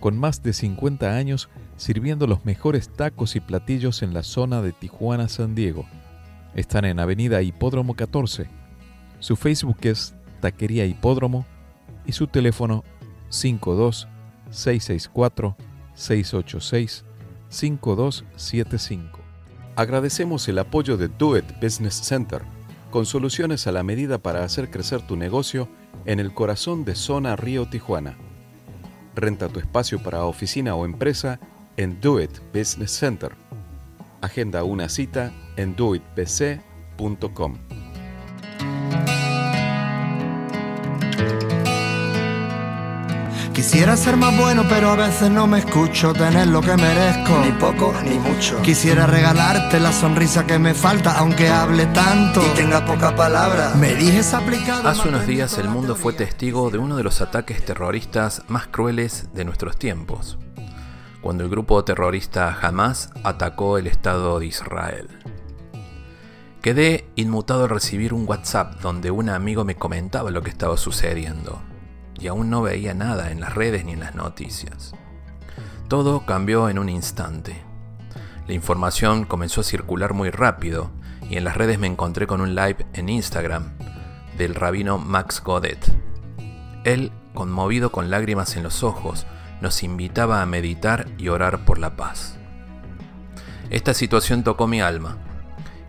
Con más de 50 años sirviendo los mejores tacos y platillos en la zona de Tijuana, San Diego. Están en Avenida Hipódromo 14. Su Facebook es Taquería Hipódromo y su teléfono 52 664 686 5275. Agradecemos el apoyo de Do It Business Center, con soluciones a la medida para hacer crecer tu negocio en el corazón de Zona Río Tijuana. Renta tu espacio para oficina o empresa en Do It Business Center. Agenda una cita en doitbc.com. Quisiera ser más bueno, pero a veces no me escucho tener lo que merezco. Ni poco ni mucho. Quisiera regalarte la sonrisa que me falta, aunque hable tanto. Y tenga poca palabra. Me dijes aplicado. Hace unos días el mundo fue testigo de uno de los ataques terroristas más crueles de nuestros tiempos, cuando el grupo terrorista Hamas atacó el Estado de Israel. Quedé inmutado al recibir un WhatsApp donde un amigo me comentaba lo que estaba sucediendo y aún no veía nada en las redes ni en las noticias. Todo cambió en un instante. La información comenzó a circular muy rápido y en las redes me encontré con un live en Instagram del rabino Max Godet. Él, conmovido con lágrimas en los ojos, nos invitaba a meditar y orar por la paz. Esta situación tocó mi alma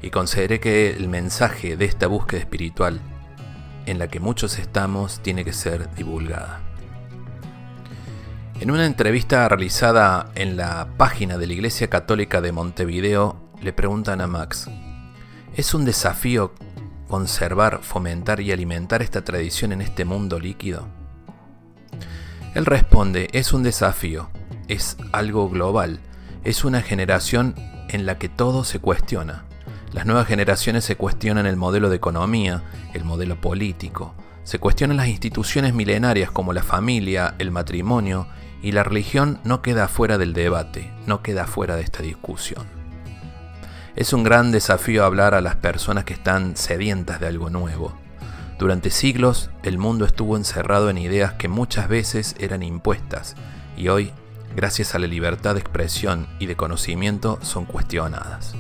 y consideré que el mensaje de esta búsqueda espiritual en la que muchos estamos tiene que ser divulgada. En una entrevista realizada en la página de la Iglesia Católica de Montevideo, le preguntan a Max, ¿es un desafío conservar, fomentar y alimentar esta tradición en este mundo líquido? Él responde, es un desafío, es algo global, es una generación en la que todo se cuestiona. Las nuevas generaciones se cuestionan el modelo de economía, el modelo político, se cuestionan las instituciones milenarias como la familia, el matrimonio, y la religión no queda fuera del debate, no queda fuera de esta discusión. Es un gran desafío hablar a las personas que están sedientas de algo nuevo. Durante siglos el mundo estuvo encerrado en ideas que muchas veces eran impuestas y hoy, gracias a la libertad de expresión y de conocimiento, son cuestionadas.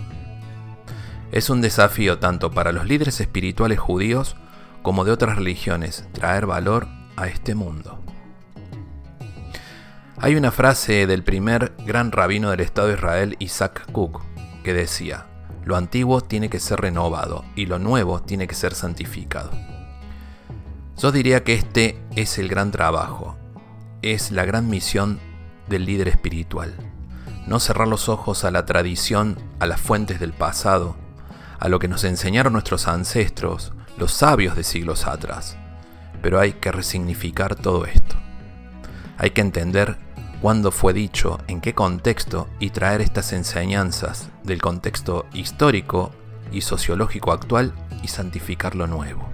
Es un desafío tanto para los líderes espirituales judíos como de otras religiones traer valor a este mundo. Hay una frase del primer gran rabino del Estado de Israel, Isaac Cook, que decía, lo antiguo tiene que ser renovado y lo nuevo tiene que ser santificado. Yo diría que este es el gran trabajo, es la gran misión del líder espiritual. No cerrar los ojos a la tradición, a las fuentes del pasado, a lo que nos enseñaron nuestros ancestros, los sabios de siglos atrás. Pero hay que resignificar todo esto. Hay que entender cuándo fue dicho, en qué contexto y traer estas enseñanzas del contexto histórico y sociológico actual y santificar lo nuevo.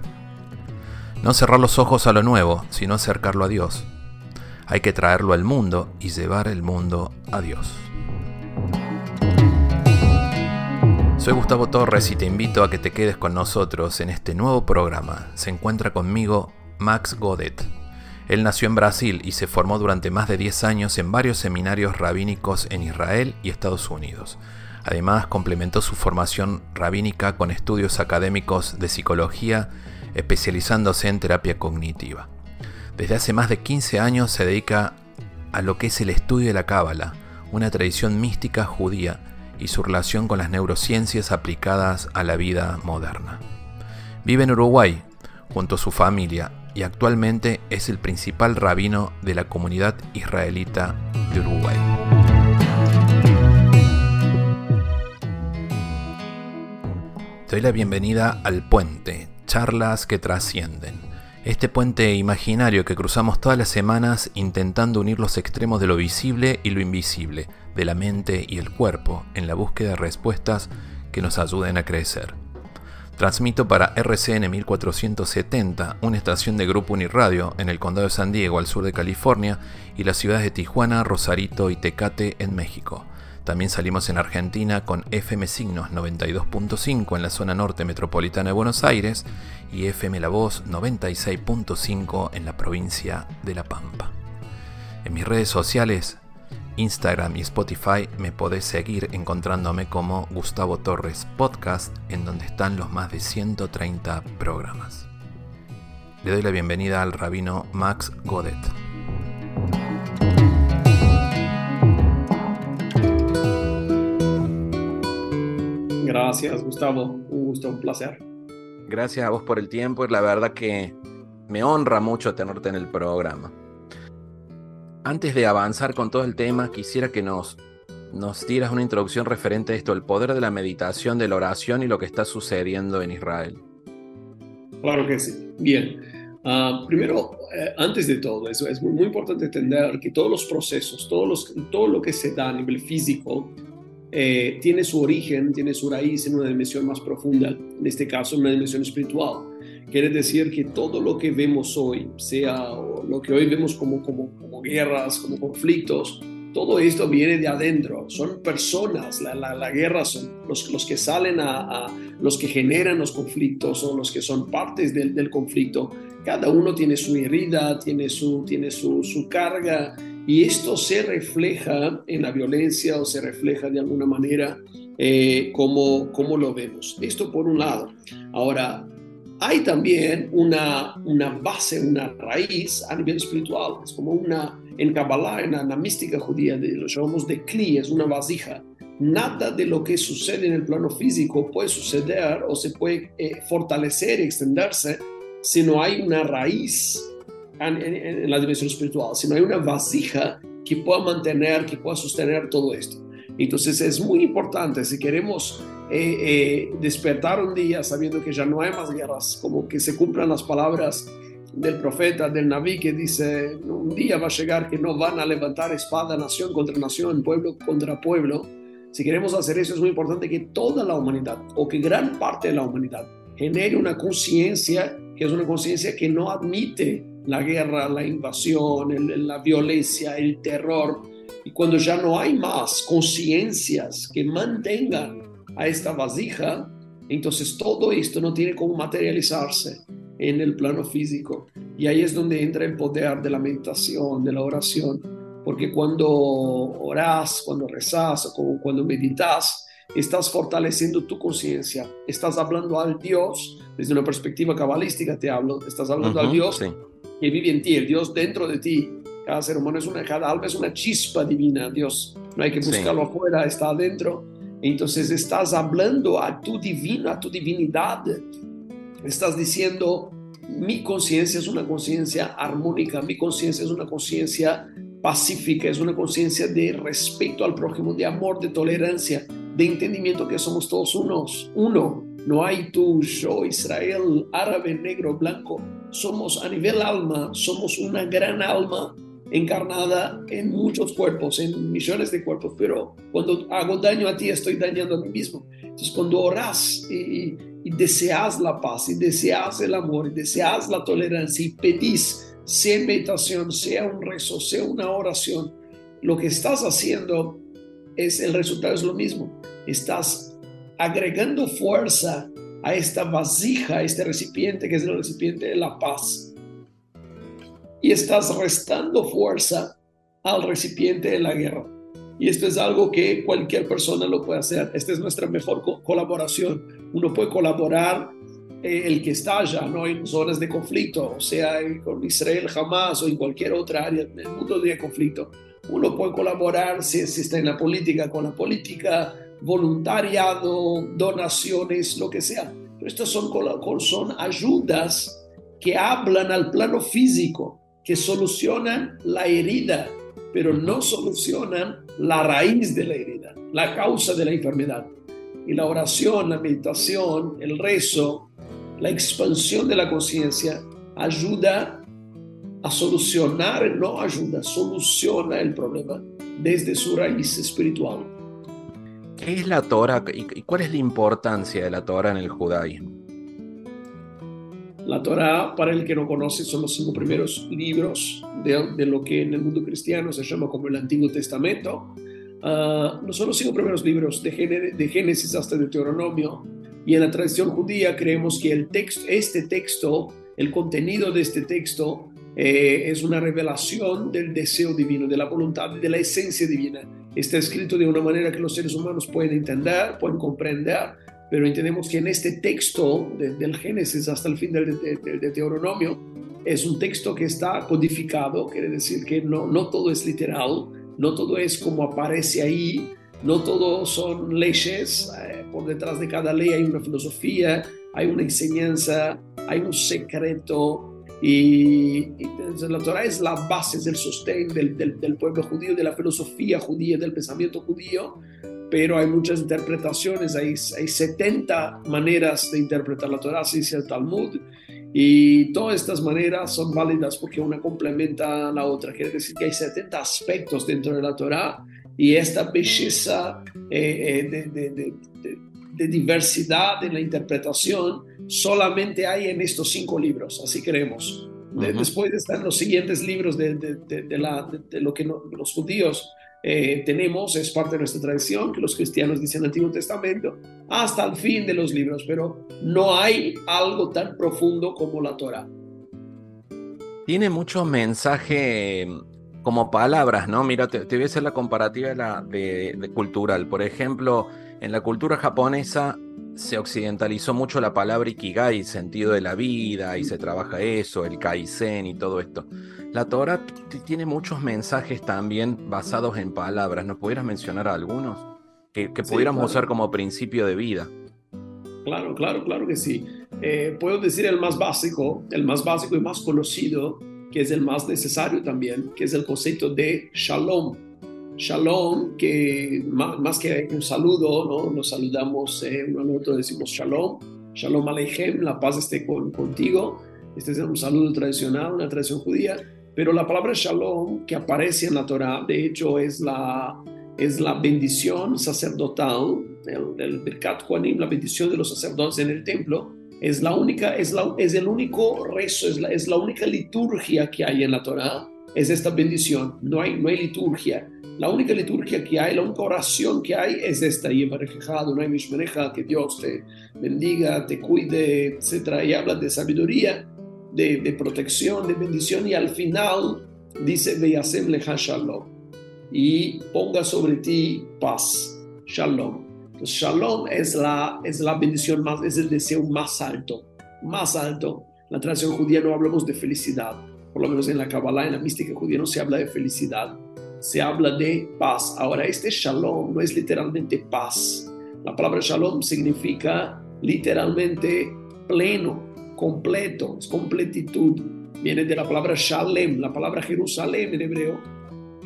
No cerrar los ojos a lo nuevo, sino acercarlo a Dios. Hay que traerlo al mundo y llevar el mundo a Dios. Soy Gustavo Torres y te invito a que te quedes con nosotros en este nuevo programa. Se encuentra conmigo Max Godet. Él nació en Brasil y se formó durante más de 10 años en varios seminarios rabínicos en Israel y Estados Unidos. Además, complementó su formación rabínica con estudios académicos de psicología, especializándose en terapia cognitiva. Desde hace más de 15 años se dedica a lo que es el estudio de la Cábala, una tradición mística judía y su relación con las neurociencias aplicadas a la vida moderna. Vive en Uruguay junto a su familia y actualmente es el principal rabino de la comunidad israelita de Uruguay. Te doy la bienvenida al puente, charlas que trascienden. Este puente imaginario que cruzamos todas las semanas intentando unir los extremos de lo visible y lo invisible, de la mente y el cuerpo, en la búsqueda de respuestas que nos ayuden a crecer. Transmito para RCN 1470, una estación de Grupo Uniradio en el condado de San Diego, al sur de California, y las ciudades de Tijuana, Rosarito y Tecate, en México. También salimos en Argentina con FM Signos 92.5 en la zona norte metropolitana de Buenos Aires y FM La Voz 96.5 en la provincia de La Pampa. En mis redes sociales Instagram y Spotify me podés seguir encontrándome como Gustavo Torres Podcast, en donde están los más de 130 programas. Le doy la bienvenida al rabino Max Godet. Gracias, Gustavo. Un gusto, un placer. Gracias a vos por el tiempo y la verdad que me honra mucho tenerte en el programa antes de avanzar con todo el tema, quisiera que nos, nos dieras una introducción referente a esto, el poder de la meditación, de la oración y lo que está sucediendo en Israel. Claro que sí. Bien. Ah, primero, eh, antes de todo, eso es muy, importante entender que todos los procesos, todos los, todo lo que se da a nivel físico, eh, tiene su origen, tiene su raíz en una dimensión más profunda, en este caso en una dimensión espiritual. Quiere decir que todo lo que vemos hoy, sea lo que hoy vemos como, como, como guerras, como conflictos, todo esto viene de adentro, son personas, la, la, guerra son los, los que salen a, los que generan los conflictos o los que son partes del, del, conflicto. Cada uno tiene su herida, tiene su, tiene su, su carga y esto se refleja en la violencia o se refleja de alguna manera eh, como, como lo vemos. Esto por un lado. Ahora, hay también una, una base, una raíz a nivel espiritual. Es como una, en Kabbalah, en la, mística judía, de, lo llamamos de Kli, es una vasija. Nada de lo que sucede en el plano físico puede suceder o se puede eh, fortalecer, extenderse, si no hay una raíz en, en, la dimensión espiritual, si no hay una vasija que pueda mantener, que pueda sostener todo esto. Entonces es muy importante si queremos eh, eh, despertar un día sabiendo que ya no hay más guerras, como que se cumplan las palabras del profeta, del Naví, que dice, un día va a llegar que no van a levantar espada nación contra nación, pueblo contra pueblo. Si queremos hacer eso es muy importante que toda la humanidad, o que gran parte de la humanidad, genere una conciencia que es una conciencia que no admite la guerra, la invasión, la violencia, el terror. Y cuando ya no hay más conciencias que mantengan a esta vasija, entonces todo esto no tiene cómo materializarse en el plano físico. Y ahí es donde entra el poder de la meditación, de la oración, porque cuando oras, cuando rezas o cuando meditas, estás fortaleciendo tu conciencia, estás hablando al Dios, desde una perspectiva cabalística te hablo, estás hablando al Dios que vive en ti, el Dios dentro de ti. Cada ser humano es una, cada alma es una chispa divina, Dios. No hay que buscarlo afuera, está adentro entonces estás hablando a tu divino, a tu divinidad. Estás diciendo, mi conciencia es una conciencia armónica, mi conciencia es una conciencia pacífica, es una conciencia de respeto al prójimo, de amor, de tolerancia, de entendimiento que somos todos unos, uno. No hay tú, yo, Israel, árabe, negro, blanco. Somos a nivel alma, somos una gran alma encarnada en muchos cuerpos, en millones de cuerpos, pero cuando hago daño a ti estoy dañando a mí mismo. Entonces cuando oras y, deseas la paz, y deseas el amor, y deseas la tolerancia, y pedís, sea meditación, sea un rezo, sea una oración, lo que estás haciendo es, el resultado es lo mismo. Estás agregando fuerza a esta vasija, a este recipiente que es el recipiente de la paz y estás restando fuerza al recipiente de la guerra. Y esto es algo que cualquier persona lo puede hacer. Esta es nuestra mejor colaboración. Uno puede colaborar eh, el que está allá, no en zonas de conflicto, o sea, con Israel jamás o en cualquier otra área del mundo de conflicto. Uno puede colaborar si, si está en la política, con la política, voluntariado, donaciones, lo que sea. Pero estas son, son ayudas que hablan al plano físico que solucionan la herida, pero no solucionan la raíz de la herida, la causa de la enfermedad. Y la oración, la meditación, el rezo, la expansión de la conciencia ayuda a solucionar, no ayuda, soluciona el problema desde su raíz espiritual. ¿Qué es la Torah y cuál es la importancia de la Torah en el judaísmo? La Torah, para el que no conoce, son los cinco primeros libros de, lo que en el mundo cristiano se llama como el Antiguo Testamento. Ah, no son los cinco primeros libros de, de Génesis hasta Deuteronomio. Y en la tradición judía creemos que el texto, este texto, el contenido de este texto, eh, es una revelación del deseo divino, de la voluntad, de la esencia divina. Está escrito de una manera que los seres humanos pueden entender, pueden comprender, pero entendemos que en este texto del Génesis hasta el fin del, Deuteronomio es un texto que está codificado, quiere decir que no, no todo es literal, no todo es como aparece ahí, no todo son leyes, eh, por detrás de cada ley hay una filosofía, hay una enseñanza, hay un secreto, y, la Torah es la base del sostén del, del, del, pueblo judío, de la filosofía judía, del pensamiento judío, pero hay muchas interpretaciones, hay, hay 70 maneras de interpretar la Torah, así dice el Talmud, y todas estas maneras son válidas porque una complementa a la otra. Quiere decir que hay 70 aspectos dentro de la Torah y esta belleza eh, eh, de, de, de, diversidad en la interpretación solamente hay en estos cinco libros, así creemos. Después están los siguientes libros de, la, lo que los judíos eh, tenemos, es parte de nuestra tradición, que los cristianos dicen Antiguo Testamento, hasta el fin de los libros, pero no hay algo tan profundo como la Torah. Tiene mucho mensaje mm, como palabras, ¿no? Mira, te, voy a hacer la comparativa de, la, de, cultural. Por ejemplo, en la cultura japonesa se occidentalizó mucho la palabra ikigai, sentido de la vida, y se trabaja eso, el kaizen y todo esto. La Torah tiene muchos mensajes también basados en palabras. ¿Nos pudieras mencionar algunos? Que, pudiéramos usar como principio de vida. Claro, claro, claro que sí. Eh, puedo decir el más básico, el más básico y más conocido, que es el más necesario también, que es el concepto de shalom. Shalom, que más, que un saludo, ¿no? nos saludamos eh, uno al decimos shalom, shalom aleichem, la paz esté contigo. Este es un saludo tradicional, una tradición judía pero la palabra shalom que aparece en la Torah, de hecho, es la, es la bendición sacerdotal, el, el Birkat la bendición de los sacerdotes en el templo. Es, la única, es, la, es el único rezo, es la, es la única liturgia que hay en la Torah, es esta bendición. No hay, no hay liturgia. La única liturgia que hay, la única oración que hay es esta, y no hay mishmereja, que Dios te bendiga, te cuide, etc. Y habla de sabiduría de, protección, de bendición y al final dice, Veyasem leja shalom y ponga sobre ti paz, shalom. shalom es la, es la bendición más, es el deseo más alto, más alto. En la tradición judía no hablamos de felicidad, por lo menos en la Kabbalah, en la mística judía no se habla de felicidad, se habla de paz. Ahora, este shalom no es literalmente paz. La palabra shalom significa literalmente pleno, completo, es completitud. Viene de la palabra Shalem, la palabra Jerusalén en hebreo.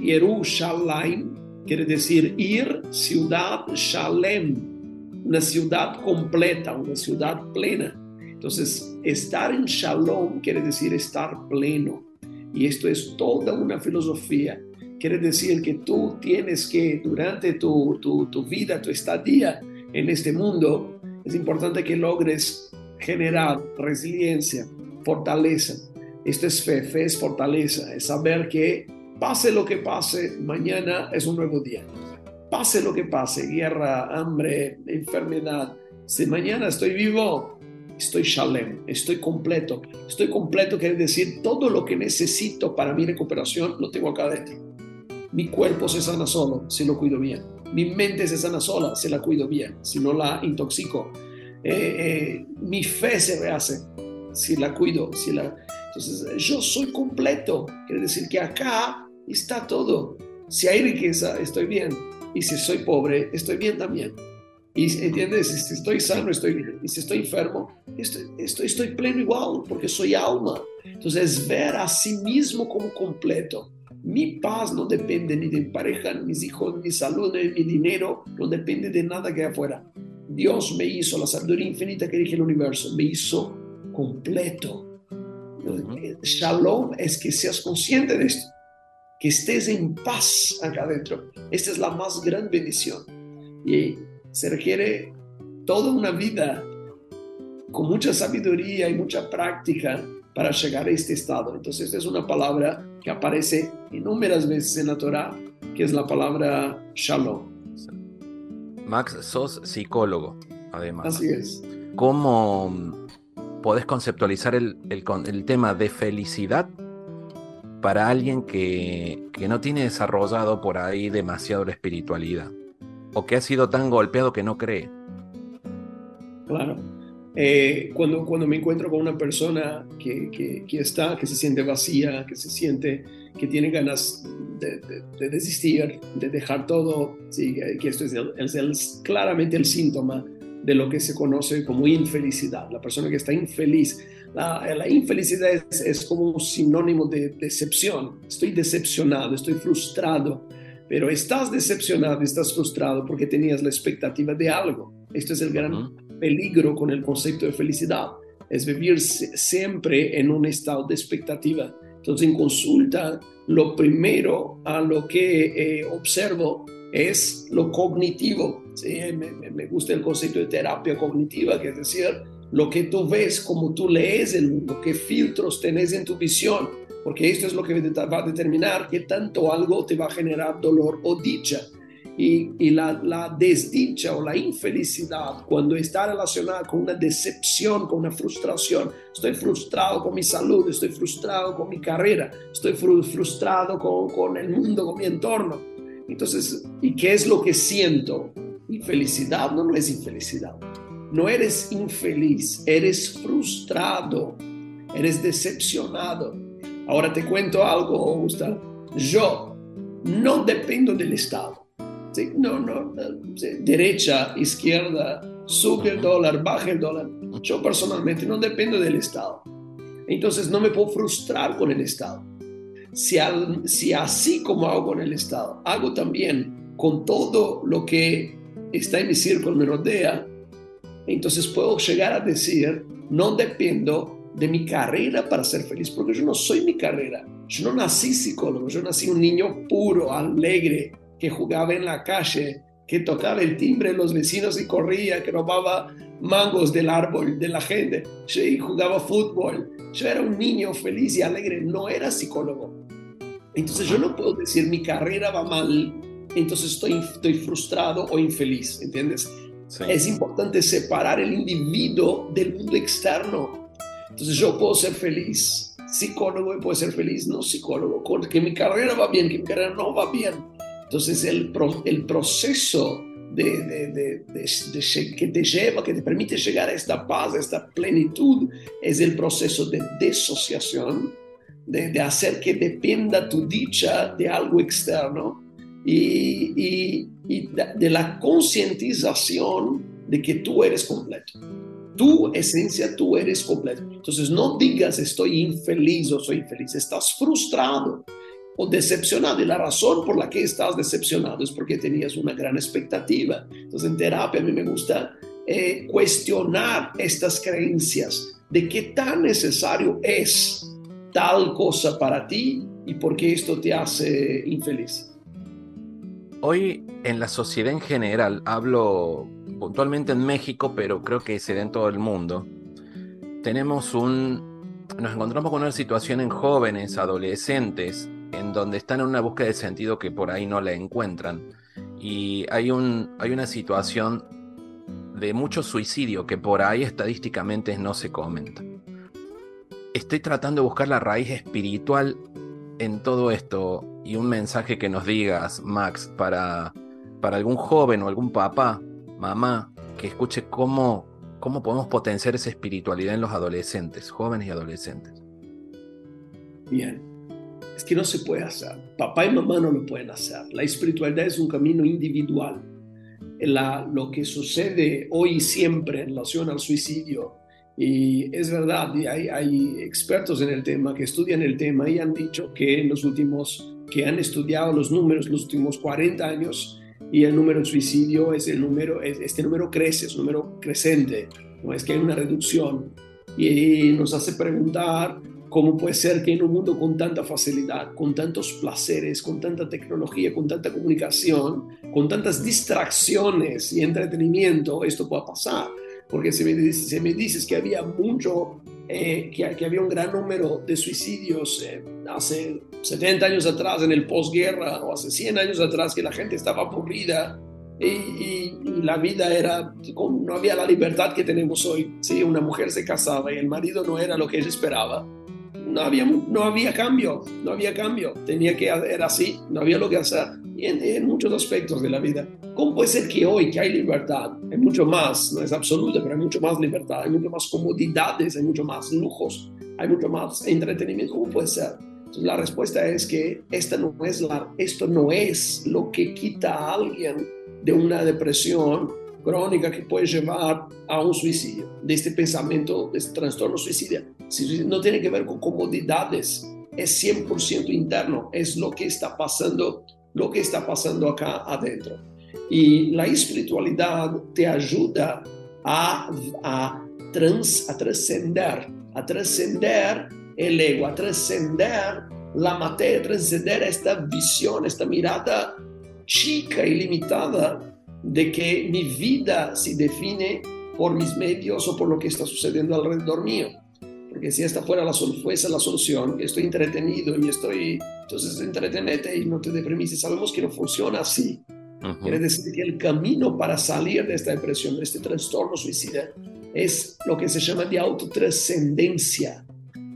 Yerushalayim quiere decir ir, ciudad, Shalem, una ciudad completa, una ciudad plena. Entonces, estar en Shalom quiere decir estar pleno. Y esto es toda una filosofía. Quiere decir que tú tienes que, durante tu, tu, tu vida, tu estadía en este mundo, es importante que logres generar resiliencia, fortaleza. Esto es fe, fe es fortaleza, es saber que pase lo que pase, mañana es un nuevo día. Pase lo que pase, guerra, hambre, enfermedad. Si mañana estoy vivo, estoy shalem, estoy completo. Estoy completo quiere decir todo lo que necesito para mi recuperación lo tengo acá dentro. Mi cuerpo se sana solo si lo cuido bien. Mi mente se sana sola si la cuido bien, si no la intoxico eh, eh, mi fe se rehace si la cuido, si la... Entonces, yo soy completo, quiere decir que acá está todo. Si hay riqueza, estoy bien. Y si soy pobre, estoy bien también. Y entiendes, si estoy sano, estoy bien. Y si estoy enfermo, estoy, estoy, estoy pleno igual, porque soy alma. Entonces, ver a sí mismo como completo. Mi paz no depende ni de mi pareja, ni mis hijos, ni mi salud, ni mi dinero, no depende de nada que hay afuera. Dios me hizo, la sabiduría infinita que rige el universo, me hizo completo. Shalom es que seas consciente de esto, que estés en paz acá adentro. Esta es la más gran bendición. Y se requiere toda una vida con mucha sabiduría y mucha práctica para llegar a este estado. Entonces, esta es una palabra que aparece innumerables veces en la Torah, que es la palabra shalom. Max, sos psicólogo, además. Así es. ¿Cómo podés conceptualizar el, el, tema de felicidad para alguien que, que no tiene desarrollado por ahí demasiado la espiritualidad? O que ha sido tan golpeado que no cree. Claro. Eh, cuando, cuando me encuentro con una persona que, que, está, que se siente vacía, que se siente que tiene ganas de, de, desistir, de dejar todo, sí, que esto es, claramente el síntoma de lo que se conoce como infelicidad. La persona que está infeliz, la, la infelicidad es, es, como un sinónimo de decepción. Estoy decepcionado, estoy frustrado, pero estás decepcionado, estás frustrado porque tenías la expectativa de algo. Esto es el gran peligro con el concepto de felicidad, es vivir siempre en un estado de expectativa. Entonces, en consulta, lo primero a lo que eh, observo es lo cognitivo. ¿sí? Me, me, gusta el concepto de terapia cognitiva, que es decir, lo que tú ves, como tú lees el mundo, qué filtros tenés en tu visión, porque esto es lo que va a determinar qué tanto algo te va a generar dolor o dicha y, la, desdicha o la infelicidad cuando está relacionada con una decepción, con una frustración. Estoy frustrado con mi salud, estoy frustrado con mi carrera, estoy frustrado con, con el mundo, con mi entorno. Entonces, ¿y qué es lo que siento? Infelicidad no, no es infelicidad. No eres infeliz, eres frustrado, eres decepcionado. Ahora te cuento algo, Gustavo. Yo no dependo del Estado. No, no, derecha, izquierda, sube el dólar, baja el dólar. Yo personalmente no dependo del Estado. Entonces no me puedo frustrar con el Estado. Si, si así como hago con el Estado, hago también con todo lo que está en mi círculo, me rodea, entonces puedo llegar a decir, no dependo de mi carrera para ser feliz, porque yo no soy mi carrera. Yo no nací psicólogo, yo nací un niño puro, alegre, que jugaba en la calle, que tocaba el timbre de los vecinos y corría, que robaba mangos del árbol de la gente, y jugaba fútbol. Yo era un niño feliz y alegre, no era psicólogo. Entonces yo no puedo decir mi carrera va mal, entonces estoy, estoy frustrado o infeliz, ¿entiendes? Es importante separar el individuo del mundo externo. Entonces yo puedo ser feliz, psicólogo y puedo ser feliz, no psicólogo, que mi carrera va bien, que mi carrera no va bien entonces el, el proceso de, de, de, que te lleva, que te permite llegar a esta paz, a esta plenitud, es el proceso de desociación, de, hacer que dependa tu dicha de algo externo y, y, y de la concientización de que tú eres completo. Tu esencia, tú eres completo. Entonces no digas estoy infeliz o soy infeliz, estás frustrado o decepcionado. Y la razón por la que estás decepcionado es porque tenías una gran expectativa. Entonces en terapia a mí me gusta eh, cuestionar estas creencias de qué tan necesario es tal cosa para ti y por qué esto te hace infeliz. Hoy en la sociedad en general, hablo puntualmente en México, pero creo que se da en todo el mundo, tenemos un, nos encontramos con una situación en jóvenes, adolescentes, en donde están en una búsqueda de sentido que por ahí no la encuentran. Y hay, un, hay una situación de mucho suicidio que por ahí estadísticamente no se comenta. Estoy tratando de buscar la raíz espiritual en todo esto y un mensaje que nos digas, Max, para, para algún joven o algún papá, mamá, que escuche cómo, cómo podemos potenciar esa espiritualidad en los adolescentes, jóvenes y adolescentes. Bien, es que no se puede hacer. Papá y mamá no lo pueden hacer. La espiritualidad es un camino individual. La, lo que sucede hoy y siempre en relación al suicidio, y es verdad, y hay, hay, expertos en el tema que estudian el tema y han dicho que en los últimos, que han estudiado los números los últimos 40 años, y el número de suicidio es el número, este número crece, es un número creciente, no es que hay una reducción. Y nos hace preguntar ¿Cómo puede ser que en un mundo con tanta facilidad, con tantos placeres, con tanta tecnología, con tanta comunicación, con tantas distracciones y entretenimiento, esto pueda pasar? Porque si me, dices, me dices que había mucho, eh, que, que, había un gran número de suicidios eh, hace 70 años atrás en el posguerra o hace 100 años atrás que la gente estaba aburrida y, y, la vida era, no había la libertad que tenemos hoy. ¿sí? Una mujer se casaba y el marido no era lo que ella esperaba no había, no había cambio, no había cambio, tenía que era así, no había lo que hacer en, muchos aspectos de la vida. ¿Cómo puede ser que hoy que hay libertad, hay mucho más, no es absoluta, pero hay mucho más libertad, hay mucho más comodidades, hay mucho más lujos, hay mucho más entretenimiento? ¿Cómo puede ser? La respuesta es que esta no es la, esto no es lo que quita a alguien de una depresión crónica que puede llevar a un suicidio, de este pensamiento, de este trastorno suicida. No tiene que ver con comodidades, es 100% interno, es lo que está pasando, lo que está pasando acá adentro. Y la espiritualidad te ayuda a, a, trans, a trascender, a trascender el ego, a trascender la materia, a trascender esta visión, esta mirada chica y limitada de que mi vida se define por mis medios o por lo que está sucediendo alrededor mío. Porque si esta fuera la, fuese la solución, estoy entretenido y estoy, entonces entretenete y no te deprimes. Sabemos que no funciona así. Quiere decir que el camino para salir de esta depresión, de este trastorno suicida, es lo que se llama de autotrascendencia.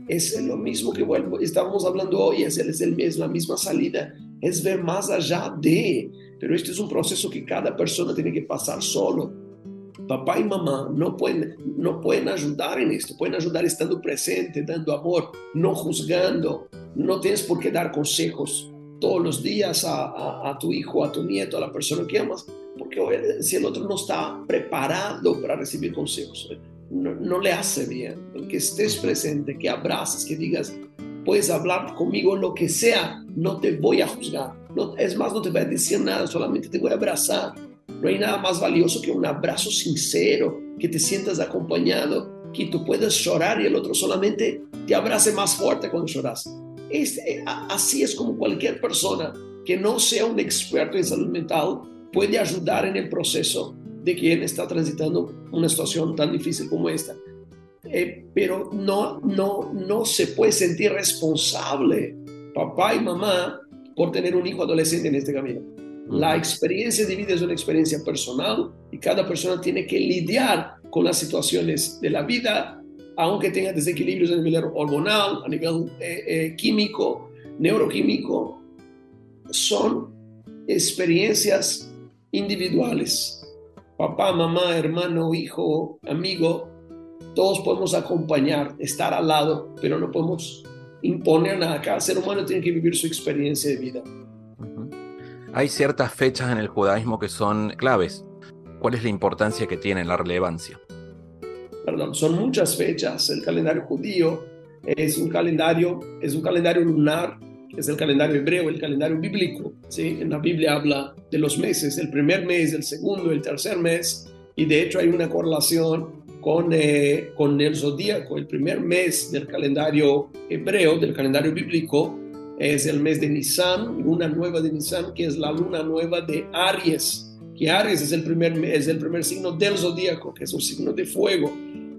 Es lo mismo que bueno, estábamos hablando hoy, es, es, el, es la misma salida, es ver más allá de pero este es un proceso que cada persona tiene que pasar solo. Papá y mamá no pueden, no pueden ayudar en esto, pueden ayudar estando presente, dando amor, no juzgando. No tienes por qué dar consejos todos los días a, a, tu hijo, a tu nieto, a la persona que amas, porque si el otro no está preparado para recibir consejos, no, no le hace bien. Que estés presente, que abraces, que digas, puedes hablar conmigo lo que sea, no te voy a juzgar. No, es más, no te voy a decir nada, solamente te voy a abrazar. No hay nada más valioso que un abrazo sincero, que te sientas acompañado, que tú puedas llorar y el otro solamente te abrace más fuerte cuando lloras. Este, así es como cualquier persona que no sea un experto en salud mental puede ayudar en el proceso de quien está transitando una situación tan difícil como esta. Eh, pero no, no, no se puede sentir responsable papá y mamá por tener un hijo adolescente en este camino. La experiencia de vida es una experiencia personal y cada persona tiene que lidiar con las situaciones de la vida, aunque tenga desequilibrios a nivel hormonal, a nivel eh, eh, químico, neuroquímico. Son experiencias individuales. Papá, mamá, hermano, hijo, amigo, todos podemos acompañar, estar al lado, pero no podemos imponer nada. Cada ser humano tiene que vivir su experiencia de vida. Hay ciertas fechas en el judaísmo que son claves. ¿Cuál es la importancia que tienen, la relevancia? Perdón, son muchas fechas. El calendario judío es un calendario, es un calendario lunar, es el calendario hebreo, el calendario bíblico. ¿sí? En la Biblia habla de los meses, el primer mes, el segundo, el tercer mes, y de hecho hay una correlación con, eh, con el zodíaco. El primer mes del calendario hebreo, del calendario bíblico, es el mes de Nisan, luna nueva de Nisan, que es la luna nueva de Aries, que Aries es el primer, es el primer signo del zodíaco, que es un signo de fuego.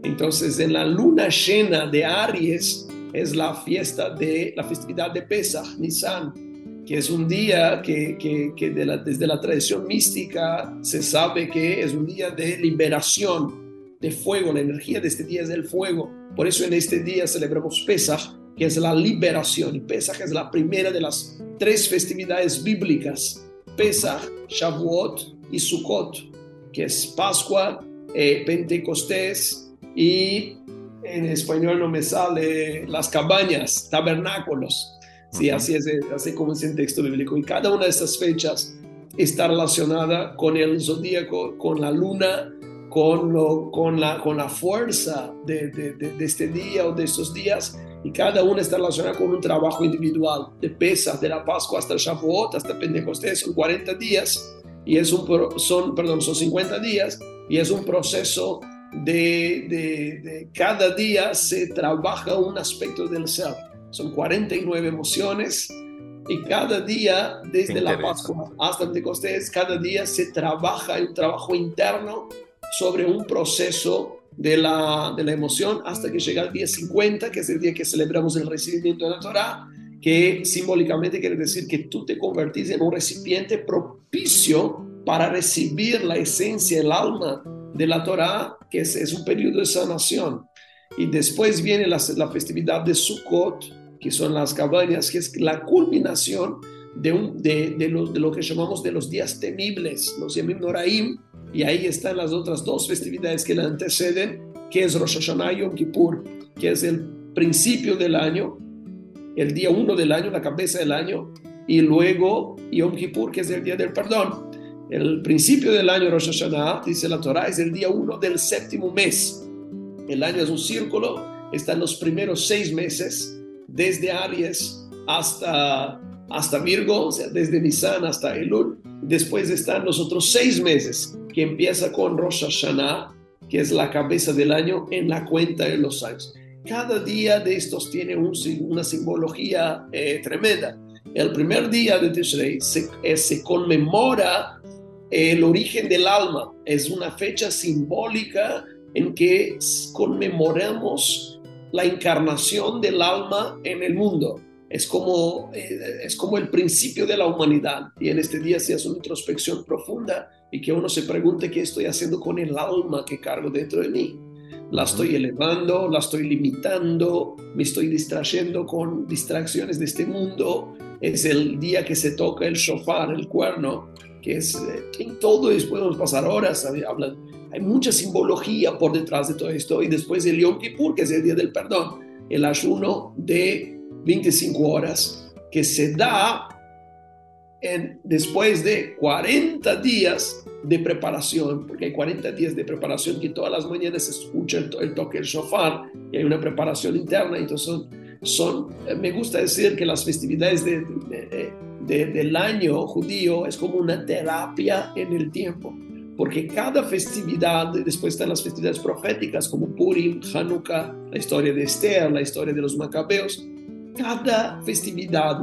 Entonces, en la luna llena de Aries es la fiesta de la festividad de Pesach, Nisan, que es un día que, que, que desde la tradición mística se sabe que es un día de liberación de fuego, la energía de este día es el fuego. Por eso en este día celebramos Pesach, que es la liberación. Y Pesach es la primera de las tres festividades bíblicas, Pesach, Shavuot y Sukkot, que es Pascua, eh, Pentecostés y en español no me sale las cabañas, tabernáculos. Sí, así es, así como es el texto bíblico. Y cada una de estas fechas está relacionada con el zodíaco, con la luna con, lo, con, la, con la fuerza de, de, de, este día o de estos días y cada una está relacionada con un trabajo individual de pesa de la Pascua hasta el Shavuot, hasta Pentecostés, son 40 días y es un, son, perdón, son 50 días y es un proceso de, de, de cada día se trabaja un aspecto del ser. Son 49 emociones y cada día, desde la Pascua hasta Pentecostés, cada día se trabaja un trabajo interno sobre un proceso de la, de la emoción hasta que llega el día 50, que es el día que celebramos el recibimiento de la Torah, que simbólicamente quiere decir que tú te convertís en un recipiente propicio para recibir la esencia, el alma de la Torah, que es, es un periodo de sanación. Y después viene la, la festividad de Sukkot, que son las cabañas, que es la culminación de, de, de, lo, de lo que llamamos de los días temibles, los Yamim Noraim, y ahí están las otras dos festividades que le anteceden, que es Rosh Hashanah y Yom Kippur, que es el principio del año, el día uno del año, la cabeza del año, y luego Yom Kippur, que es el día del perdón. El principio del año Rosh Hashanah, dice la Torah, es el día uno del séptimo mes. El año es un círculo, están los primeros seis meses, desde Aries hasta, hasta Virgo, desde Nisan hasta Elul. Después están los otros seis meses, que empieza con Rosh Hashanah, que es la cabeza del año en la cuenta de los años. Cada día de estos tiene un, una simbología eh, tremenda. El primer día de Tishrei se, eh, se conmemora el origen del alma. Es una fecha simbólica en que conmemoramos la encarnación del alma en el mundo. Es como, eh, es como el principio de la humanidad. Y en este día se hace una introspección profunda y que uno se pregunte qué estoy haciendo con el alma que cargo dentro de mí. La estoy elevando, la estoy limitando, me estoy distrayendo con distracciones de este mundo. Es el día que se toca el shofar, el cuerno, que es eh, en todo eso podemos pasar horas hablan. Hay mucha simbología por detrás de todo esto. Y después el Yom Kippur, que es el día del perdón, el ayuno de 25 horas, que se da en, después de 40 días de preparación, porque hay 40 días de preparación que todas las mañanas se escucha el, el toque del shofar y hay una preparación interna. Entonces, son, son, me gusta decir que las festividades de, de, de, del año judío es como una terapia en el tiempo, porque cada festividad, después están las festividades proféticas como Purim, Hanukkah, la historia de Esther, la historia de los macabeos, cada festividad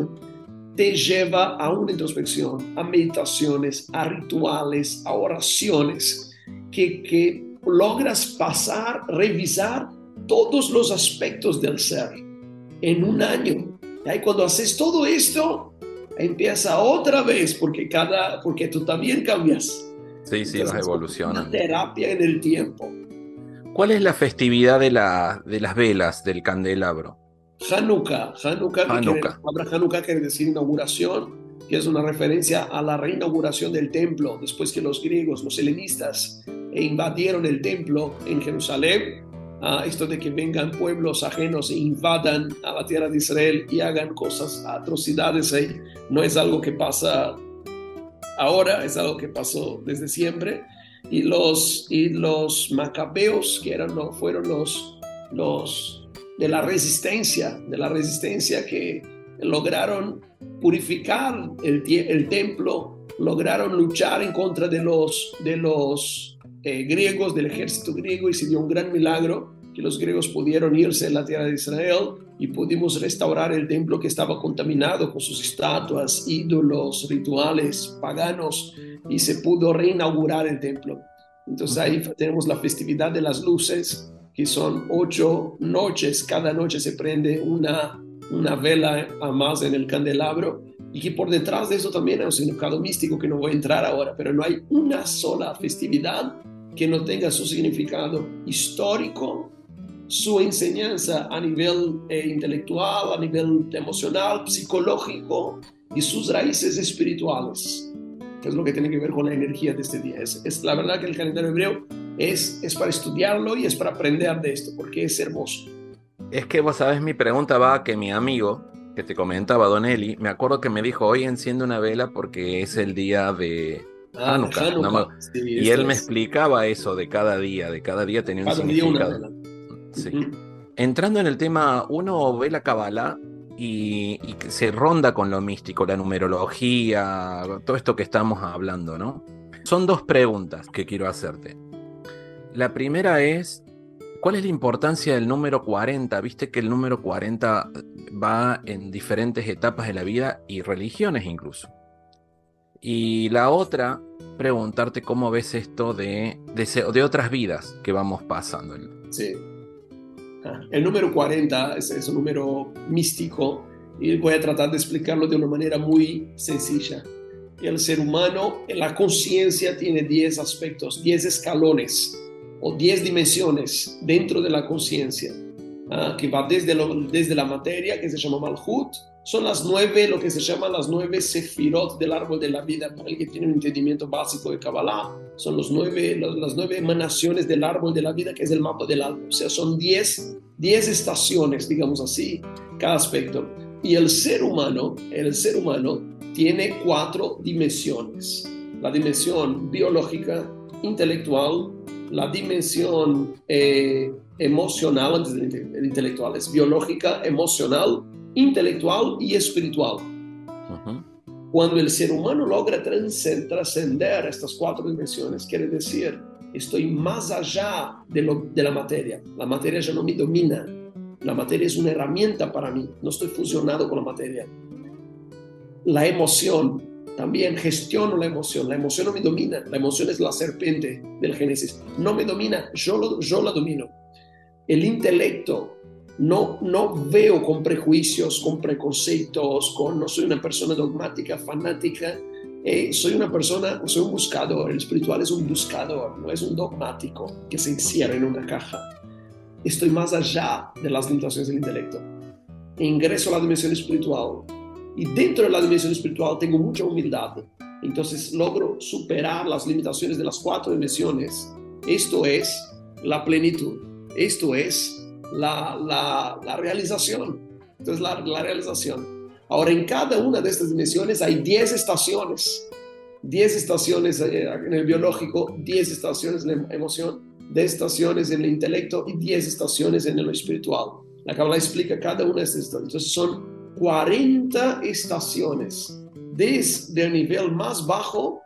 te lleva a una introspección, a meditaciones, a rituales, a oraciones, que, que logras pasar, revisar todos los aspectos del ser en un año. Y cuando haces todo esto, empieza otra vez, porque, cada, porque tú también cambias. Sí, sí, vas evolucionando. Una terapia en el tiempo. ¿Cuál es la festividad de, la, de las velas del candelabro? Hanukkah. Hanukkah, Hanukkah. Quiere, la palabra Hanukkah quiere decir inauguración, que es una referencia a la reinauguración del templo, después que los griegos, los helenistas, invadieron el templo en Jerusalén. Uh, esto de que vengan pueblos ajenos e invadan a la tierra de Israel y hagan cosas, atrocidades ahí, no es algo que pasa ahora, es algo que pasó desde siempre. Y los, y los macabeos, que eran, no, fueron los, los de la resistencia, de la resistencia que lograron purificar el, el templo, lograron luchar en contra de los, de los eh, griegos, del ejército griego, y se dio un gran milagro que los griegos pudieron irse a la tierra de Israel y pudimos restaurar el templo que estaba contaminado con sus estatuas, ídolos, rituales paganos, y se pudo reinaugurar el templo. Entonces ahí tenemos la festividad de las luces, que son ocho noches, cada noche se prende una, una vela a más en el candelabro y que por detrás de eso también hay un significado místico que no voy a entrar ahora, pero no hay una sola festividad que no tenga su significado histórico, su enseñanza a nivel eh, intelectual, a nivel emocional, psicológico y sus raíces espirituales, que es lo que tiene que ver con la energía de este día. Es, es la verdad que el calendario hebreo es, es para estudiarlo y es para aprender de esto, porque es hermoso. Es que vos sabés, mi pregunta va a que mi amigo, que te comentaba, Don Eli, me acuerdo que me dijo, hoy enciende una vela porque es el día de Ah, Hanukkah. Hanukkah, no me- sí, y él me explicaba eso de cada día, de cada día tenía un cada significado. Sí. Entrando en el tema, uno ve la Kabbalah y, y se ronda con lo místico, la numerología, todo esto que estamos hablando, ¿no? Son dos preguntas que quiero hacerte. La primera es, ¿cuál es la importancia del número 40? Viste que el número 40 va en diferentes etapas de la vida y religiones incluso. Y la otra, preguntarte cómo ves esto de, de, otras vidas que vamos pasando. Sí. Ah, el número 40 es, es un número místico y voy a tratar de explicarlo de una manera muy sencilla. El ser humano, la conciencia tiene 10 aspectos, 10 escalones o 10 dimensiones dentro de la conciencia, ah, que va desde, desde la materia, que se llama Malhut, son las nueve, lo que se llama las nueve sefirot del árbol de la vida, para el que tiene un entendimiento básico de Kabbalah, son los nueve, las nueve emanaciones del árbol de la vida, que es el mapa del alma. O sea, son diez, diez estaciones, digamos así, cada aspecto. Y el ser humano, el ser humano tiene cuatro dimensiones. La dimensión biológica, intelectual, la dimensión eh, emocional, antes de intelectual, es biológica, emocional, intelectual y espiritual. Cuando el ser humano logra trascender estas cuatro dimensiones, quiere decir, estoy más allá de, lo, de la materia. La materia ya no me domina. La materia es una herramienta para mí. No estoy fusionado con la materia. La emoción, también gestiono la emoción. La emoción no me domina. La emoción es la serpiente del Génesis. No me domina, yo, yo la domino. El intelecto no, no veo con prejuicios, con preconceptos, con, no soy una persona dogmática, fanática, eh, soy una persona, soy un buscador, el espiritual es un buscador, no es un dogmático que se encierra en una caja. Estoy más allá de las limitaciones del intelecto. Ingreso a la dimensión espiritual y dentro de la dimensión espiritual tengo mucha humildad. Entonces logro superar las limitaciones de las cuatro dimensiones. Esto es la plenitud. Esto es la, la, realización. Entonces, la, la, realización. Ahora, en cada una de estas dimensiones hay 10 estaciones. 10 estaciones eh, en el biológico, 10 estaciones en la emoción, 10 estaciones en el intelecto y 10 estaciones en lo espiritual. La Kabbalah explica cada una de estas estaciones. Entonces, son 40 estaciones desde el nivel más bajo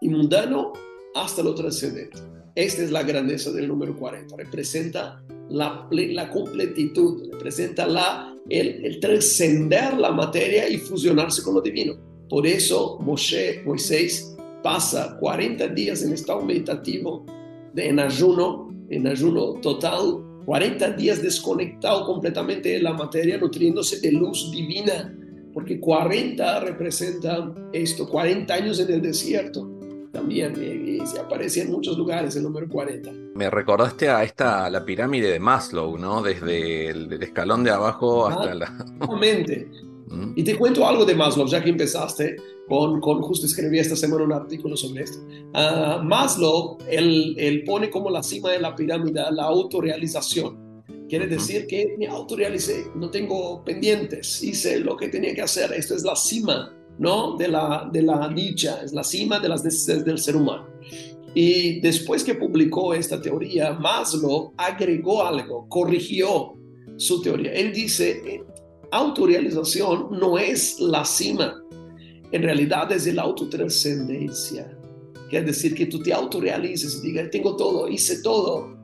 y mundano hasta lo trascendente. Esta es la grandeza del número 40. Representa la, la completitud, representa la, el, el, trascender la materia y fusionarse con lo divino. Por eso Moshe, Moisés pasa 40 días en estado meditativo, de, en ayuno, en ayuno total, 40 días desconectado completamente de la materia, nutriéndose de luz divina, porque 40 representa esto, 40 años en el desierto también y, se aparece en muchos lugares el número 40. Me recordaste a esta, la pirámide de Maslow, ¿no? Desde el, escalón de abajo hasta la... Exactamente. ¿Mm? Y te cuento algo de Maslow, ya que empezaste con, con justo escribí esta semana un artículo sobre esto. Uh, Maslow, él, él, pone como la cima de la pirámide la autorrealización. Quiere decir que me autorrealicé, no tengo pendientes, hice lo que tenía que hacer. Esto es la cima ¿no? de, la, de la dicha, es la cima de las necesidades del ser humano. Y después que publicó esta teoría, Maslow agregó algo, corrigió su teoría. Él dice, autorrealización no es la cima, en realidad es la autotrascendencia. Quiere decir que tú te autorrealices y digas, tengo todo, hice todo.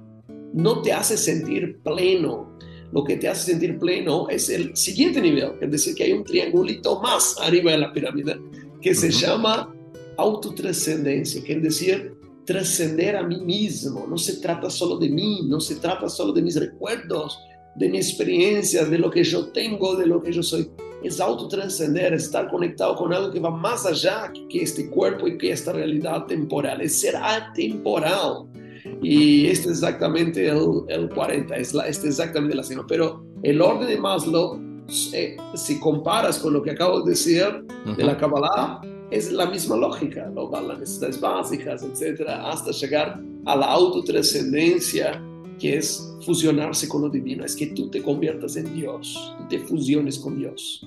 No te hace sentir pleno, lo que te hace sentir pleno es el siguiente nivel, es decir, que hay un triangulito más arriba de la pirámide que se llama autotrascendencia, que es decir, trascender a mí mismo. No se trata solo de mí, no se trata solo de mis recuerdos, de mi experiencia, de lo que yo tengo, de lo que yo soy. Es autotrascender, estar conectado con algo que va más allá que este cuerpo y que esta realidad temporal, es ser atemporal y este es exactamente el, el 40, es la, este es exactamente la cima. Pero el orden de Maslow, eh, si comparas con lo que acabo de decir de la Kabbalah, es la misma lógica, ¿no? las necesidades básicas, etcétera, hasta llegar a la autotrascendencia, que es fusionarse con lo divino, es que tú te conviertas en Dios, te fusiones con Dios.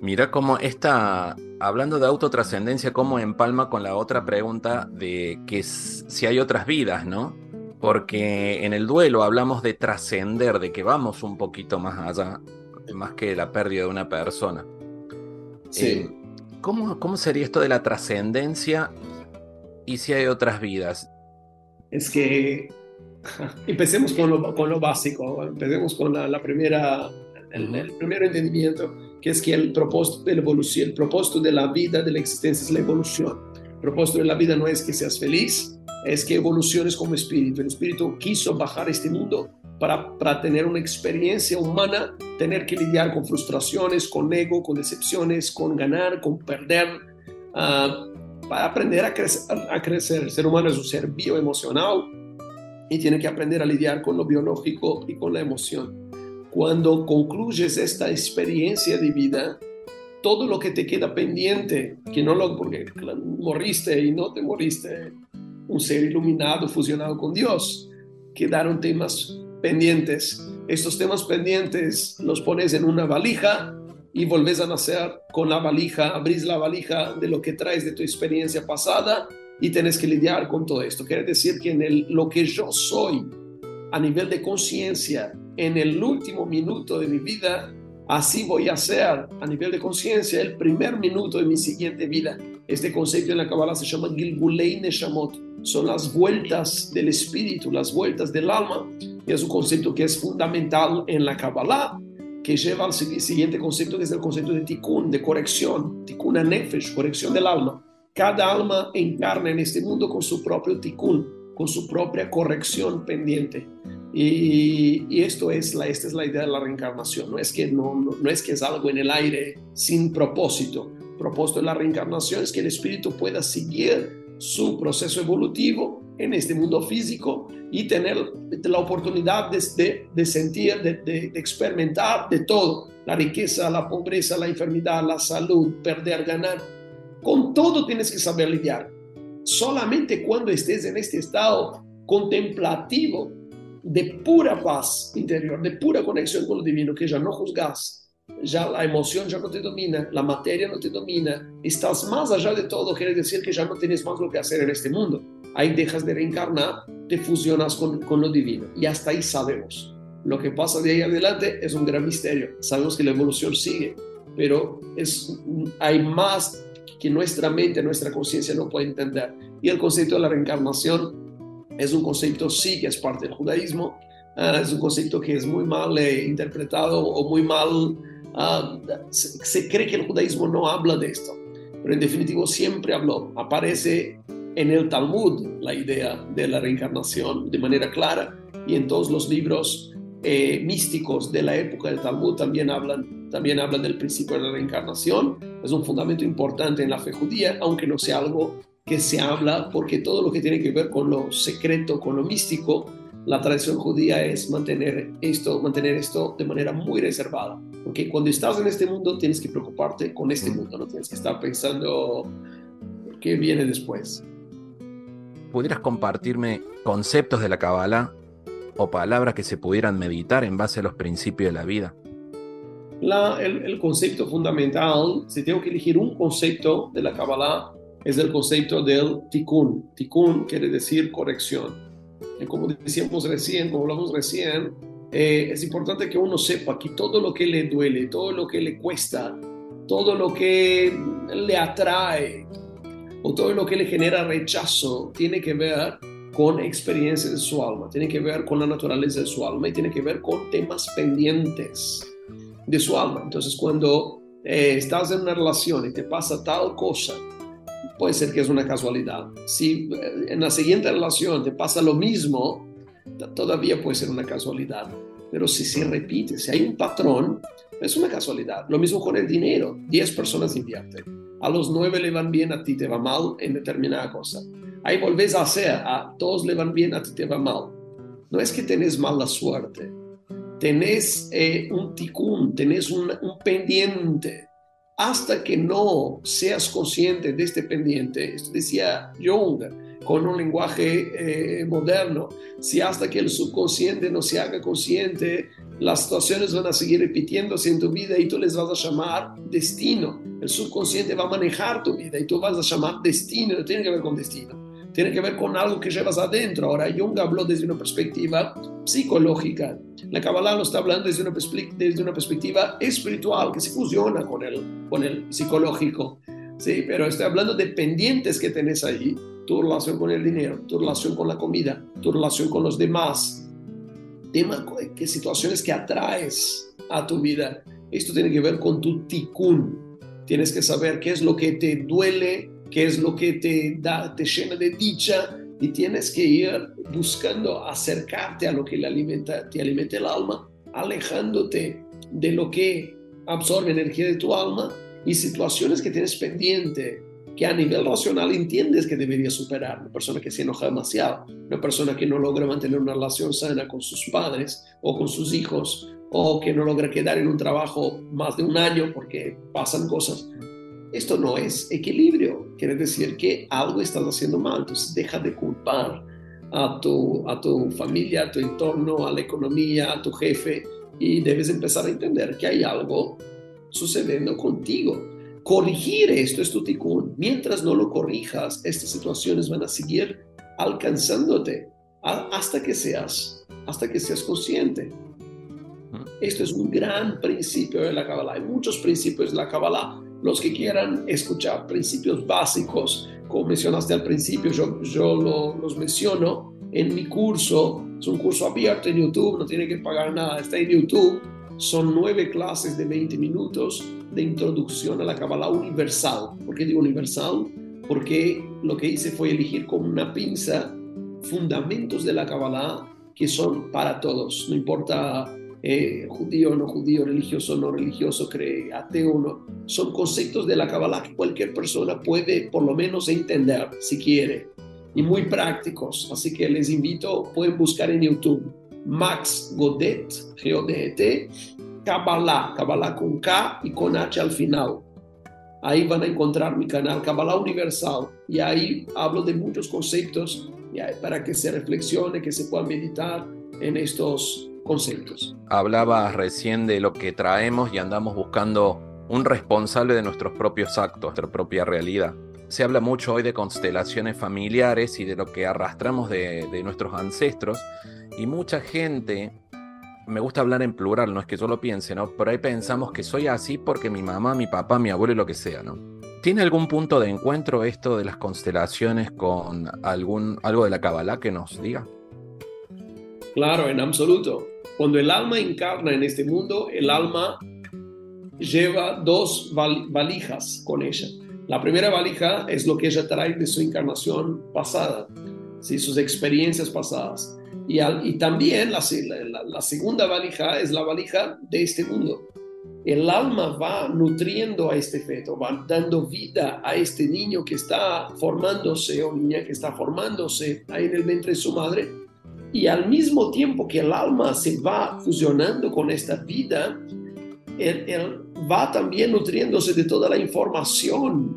Mira cómo esta, hablando de autotrascendencia, cómo empalma con la otra pregunta de que si hay otras vidas, ¿no? Porque en el duelo hablamos de trascender, de que vamos un poquito más allá, más que la pérdida de una persona. Sí. Eh, ¿cómo, ¿Cómo sería esto de la trascendencia y si hay otras vidas? Es que Empecemos con lo, con lo básico, empecemos con la, la primera, el, el, primer entendimiento, que es que el propósito de la evolución, el propósito de la vida, de la existencia es la evolución. El propósito de la vida no es que seas feliz, es que evoluciones como espíritu. El espíritu quiso bajar este mundo para, para tener una experiencia humana, tener que lidiar con frustraciones, con ego, con decepciones, con ganar, con perder, uh, para aprender a crecer, a crecer. El ser humano es un ser bioemocional y tiene que aprender a lidiar con lo biológico y con la emoción. Cuando concluyes esta experiencia de vida, todo lo que te queda pendiente, que no lo, porque moriste y no te moriste, un ser iluminado, fusionado con Dios, quedaron temas pendientes. Estos temas pendientes los pones en una valija y volvés a nacer con la valija, abrís la valija de lo que traes de tu experiencia pasada y tienes que lidiar con todo esto. Quiere decir que en lo que yo soy a nivel de conciencia en el último minuto de mi vida, así voy a ser a nivel de conciencia el primer minuto de mi siguiente vida. Este concepto en la Kabbalah se llama Gilgulei Neshamot. Son las vueltas del espíritu, las vueltas del alma. Y es un concepto que es fundamental en la Kabbalah, que lleva al siguiente concepto, que es el concepto de tikkun, de corrección, tikkun nefesh, corrección del alma. Cada alma encarna en este mundo con su propio tikkun, con su propia corrección pendiente. Y, esto es la, esta es la idea de la reencarnación. No es, que no, no, no, es que es algo en el aire sin propósito. El propósito de la reencarnación es que el espíritu pueda seguir su proceso evolutivo en este mundo físico y tener la oportunidad de, de, de sentir, de, de, experimentar de todo. La riqueza, la pobreza, la enfermedad, la salud, perder, ganar con todo tienes que saber lidiar. Solamente cuando estés en este estado contemplativo de pura paz interior, de pura conexión con lo divino, que ya no juzgas, ya la emoción ya no te domina, la materia no te domina, estás más allá de todo, quiere decir que ya no tienes más lo que hacer en este mundo. Ahí dejas de reencarnar, te fusionas con, con lo divino y hasta ahí sabemos. Lo que pasa de ahí adelante es un gran misterio. Sabemos que la evolución sigue, pero es, hay más que nuestra mente, nuestra conciencia no puede entender. Y el concepto de la reencarnación es un concepto, sí, que es parte del judaísmo, uh, es un concepto que es muy mal eh, interpretado o muy mal, uh, se, se, cree que el judaísmo no habla de esto, pero en definitivo siempre habló, aparece en el Talmud la idea de la reencarnación de manera clara y en todos los libros eh, místicos de la época del Talmud también hablan, también hablan del principio de la reencarnación. Es un fundamento importante en la fe judía, aunque no sea algo que se habla, porque todo lo que tiene que ver con lo secreto, con lo místico, la tradición judía es mantener esto, mantener esto de manera muy reservada. Porque cuando estás en este mundo tienes que preocuparte con este mundo, no tienes que estar pensando qué viene después. ¿Pudieras compartirme conceptos de la Kabbalah o palabras que se pudieran meditar en base a los principios de la vida? La, el, el, concepto fundamental, si tengo que elegir un concepto de la Kabbalah, es el concepto del tikkun. Tikkun quiere decir corrección. Y como decíamos recién, como hablamos recién, eh, es importante que uno sepa que todo lo que le duele, todo lo que le cuesta, todo lo que le atrae o todo lo que le genera rechazo tiene que ver con experiencias de su alma, tiene que ver con la naturaleza de su alma y tiene que ver con temas pendientes de su alma. Entonces, cuando eh, estás en una relación y te pasa tal cosa, puede ser que es una casualidad. Si eh, en la siguiente relación te pasa lo mismo, todavía puede ser una casualidad. Pero si se repite, si hay un patrón, es una casualidad. Lo mismo con el dinero. 10 personas invierten. A los 9 le van bien, a ti te va mal en determinada cosa ahí volvés a hacer, a todos le van bien, a ti te va mal. No es que tenés mala suerte, tenés eh, un ticún, tenés un, pendiente. Hasta que no seas consciente de este pendiente, esto decía Jung con un lenguaje eh, moderno, si hasta que el subconsciente no se haga consciente, las situaciones van a seguir repitiéndose en tu vida y tú les vas a llamar destino. El subconsciente va a manejar tu vida y tú vas a llamar destino, no tiene que ver con destino tiene que ver con algo que llevas adentro. Ahora, Jung habló desde una perspectiva psicológica. La Kabbalah lo está hablando desde una, desde una perspectiva espiritual que se fusiona con el, con el psicológico. Sí, pero estoy hablando de pendientes que tenés ahí tu relación con el dinero, tu relación con la comida, tu relación con los demás, tema, qué situaciones que atraes a tu vida. Esto tiene que ver con tu tikkun. Tienes que saber qué es lo que te duele, qué es lo que te da, te llena de dicha y tienes que ir buscando acercarte a lo que le alimenta, te alimenta el alma, alejándote de lo que absorbe energía de tu alma y situaciones que tienes pendiente que a nivel racional entiendes que debería superar. Una persona que se enoja demasiado, una persona que no logra mantener una relación sana con sus padres o con sus hijos, o que no logra quedar en un trabajo más de un año porque pasan cosas. Esto no es equilibrio, quiere decir que algo estás haciendo mal, entonces deja de culpar a tu, a tu familia, a tu entorno, a la economía, a tu jefe y debes empezar a entender que hay algo sucediendo contigo corregir esto es tu tikkun. Mientras no lo corrijas, estas situaciones van a seguir alcanzándote hasta que seas, hasta que seas consciente. Esto es un gran principio de la Kabbalah. Hay muchos principios de la Kabbalah. Los que quieran escuchar principios básicos, como mencionaste al principio, yo, yo los menciono en mi curso. Es un curso abierto en YouTube, no tiene que pagar nada, está en YouTube. Son nueve clases de 20 minutos de introducción a la Kabbalah universal. ¿Por qué digo universal? Porque lo que hice fue elegir con una pinza fundamentos de la Kabbalah que son para todos, no importa eh, judío no judío, religioso no religioso, cree, ateo no, son conceptos de la Kabbalah que cualquier persona puede por lo menos entender si quiere y muy prácticos, así que les invito, pueden buscar en YouTube Max Godet, G-O-D-E-T, Kabbalah, Kabbalah con K y con H al final. Ahí van a encontrar mi canal Kabbalah Universal y ahí hablo de muchos conceptos para que se reflexione, que se pueda meditar en estos conceptos. Hablaba recién de lo que traemos y andamos buscando un responsable de nuestros propios actos, nuestra propia realidad. Se habla mucho hoy de constelaciones familiares y de lo que arrastramos de, de nuestros ancestros y mucha gente me gusta hablar en plural, no es que yo lo piense, ¿no? Por ahí pensamos que soy así porque mi mamá, mi papá, mi abuelo y lo que sea, ¿no? ¿Tiene algún punto de encuentro esto de las constelaciones con algún, algo de la Kabbalah que nos diga? Claro, en absoluto. Cuando el alma encarna en este mundo, el alma lleva dos valijas con ella. La primera valija es lo que ella trae de su encarnación pasada, ¿sí? sus experiencias pasadas. Y, también la, la, segunda valija es la valija de este mundo. El alma va nutriendo a este feto, va dando vida a este niño que está formándose o niña que está formándose ahí en el vientre de su madre. Y al mismo tiempo que el alma se va fusionando con esta vida, él, él va también nutriéndose de toda la información,